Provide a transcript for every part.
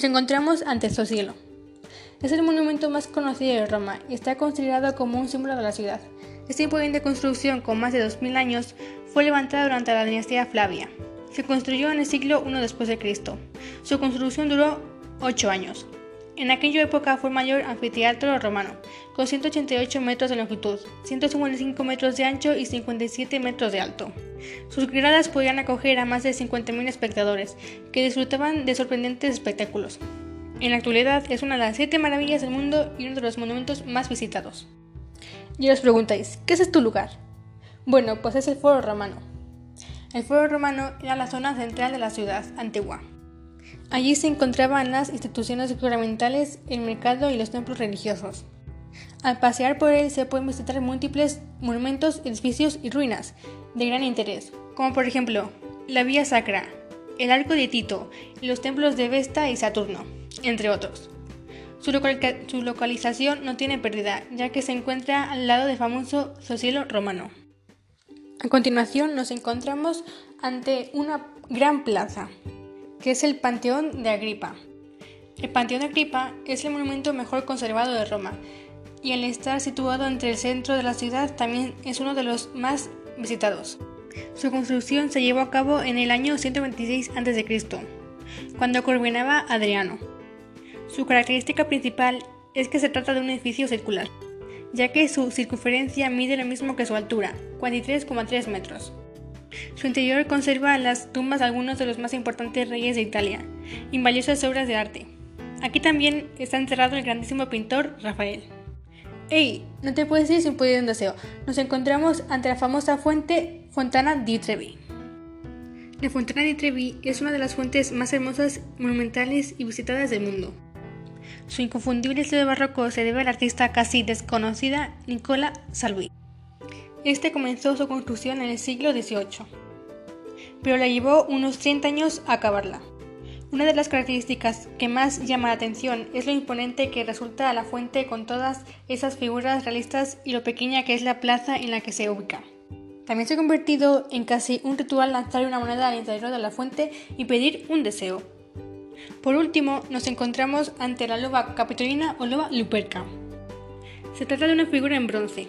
Nos encontramos ante el Socielo. Es el monumento más conocido de Roma y está considerado como un símbolo de la ciudad. Esta imponente construcción, con más de 2000 años, fue levantada durante la dinastía Flavia. Se construyó en el siglo I después de Cristo. Su construcción duró 8 años. En aquella época fue el mayor anfiteatro romano, con 188 metros de longitud, 155 metros de ancho y 57 metros de alto. Sus gradas podían acoger a más de 50.000 espectadores, que disfrutaban de sorprendentes espectáculos. En la actualidad es una de las siete maravillas del mundo y uno de los monumentos más visitados. Y os preguntáis, ¿qué es este lugar? Bueno, pues es el Foro Romano. El Foro Romano era la zona central de la ciudad antigua. Allí se encontraban las instituciones gubernamentales, el mercado y los templos religiosos. Al pasear por él se pueden visitar múltiples monumentos, edificios y ruinas de gran interés, como por ejemplo la Vía Sacra, el Arco de Tito y los templos de Vesta y Saturno, entre otros. Su, localización no tiene pérdida, ya que se encuentra al lado del famoso Socielo romano. A continuación nos encontramos ante una gran plaza, que es el Panteón de Agripa. El Panteón de Agripa es el monumento mejor conservado de Roma y al estar situado entre el centro de la ciudad también es uno de los más visitados. Su construcción se llevó a cabo en el año 126 a.C., cuando gobernaba Adriano. Su característica principal es que se trata de un edificio circular, ya que su circunferencia mide lo mismo que su altura, 43,3 metros. Su interior conserva las tumbas de algunos de los más importantes reyes de Italia y valiosas obras de arte. Aquí también está enterrado el grandísimo pintor Rafael. ¡Ey! No te puedes ir sin pedir un deseo. Nos encontramos ante la famosa fuente Fontana di Trevi. La Fontana di Trevi es una de las fuentes más hermosas, monumentales y visitadas del mundo. Su inconfundible estilo barroco se debe al artista casi desconocida Nicola Salvi. Este comenzó su construcción en el siglo XVIII, pero le llevó unos 30 años a acabarla. Una de las características que más llama la atención es lo imponente que resulta la fuente con todas esas figuras realistas y lo pequeña que es la plaza en la que se ubica. También se ha convertido en casi un ritual lanzar una moneda al interior de la fuente y pedir un deseo. Por último, nos encontramos ante la loba capitolina o loba luperca. Se trata de una figura en bronce,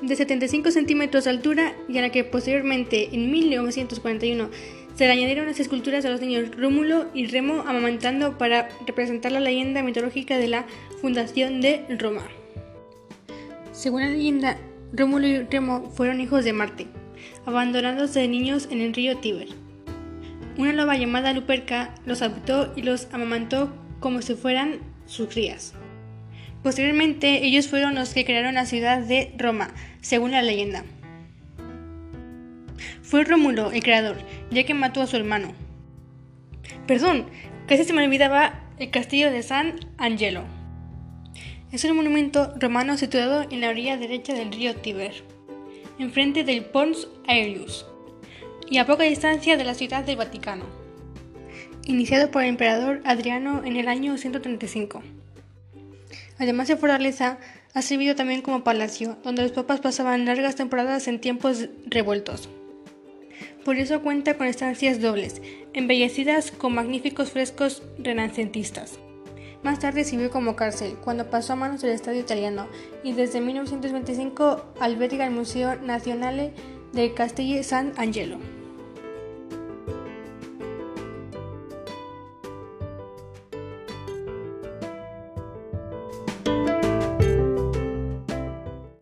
de 75 centímetros de altura y a la que posteriormente, en 1941, se le añadieron las esculturas de los niños Rómulo y Remo amamantando para representar la leyenda mitológica de la fundación de Roma. Según la leyenda, Rómulo y Remo fueron hijos de Marte, abandonados de niños en el río Tíber. Una loba llamada Luperca los adoptó y los amamantó como si fueran sus crías. Posteriormente, ellos fueron los que crearon la ciudad de Roma, según la leyenda. Fue Rómulo el creador, ya que mató a su hermano. Perdón, casi se me olvidaba el castillo de San Angelo. Es un monumento romano situado en la orilla derecha del río Tíber, enfrente del Pons Aelius y a poca distancia de la ciudad del Vaticano, iniciado por el emperador Adriano en el año 135. Además de fortaleza, ha servido también como palacio, donde los papas pasaban largas temporadas en tiempos revueltos. Por eso cuenta con estancias dobles, embellecidas con magníficos frescos renacentistas. Más tarde sirvió como cárcel, cuando pasó a manos del Estado italiano, y desde 1925 alberga el Museo Nazionale del Castillo San Angelo.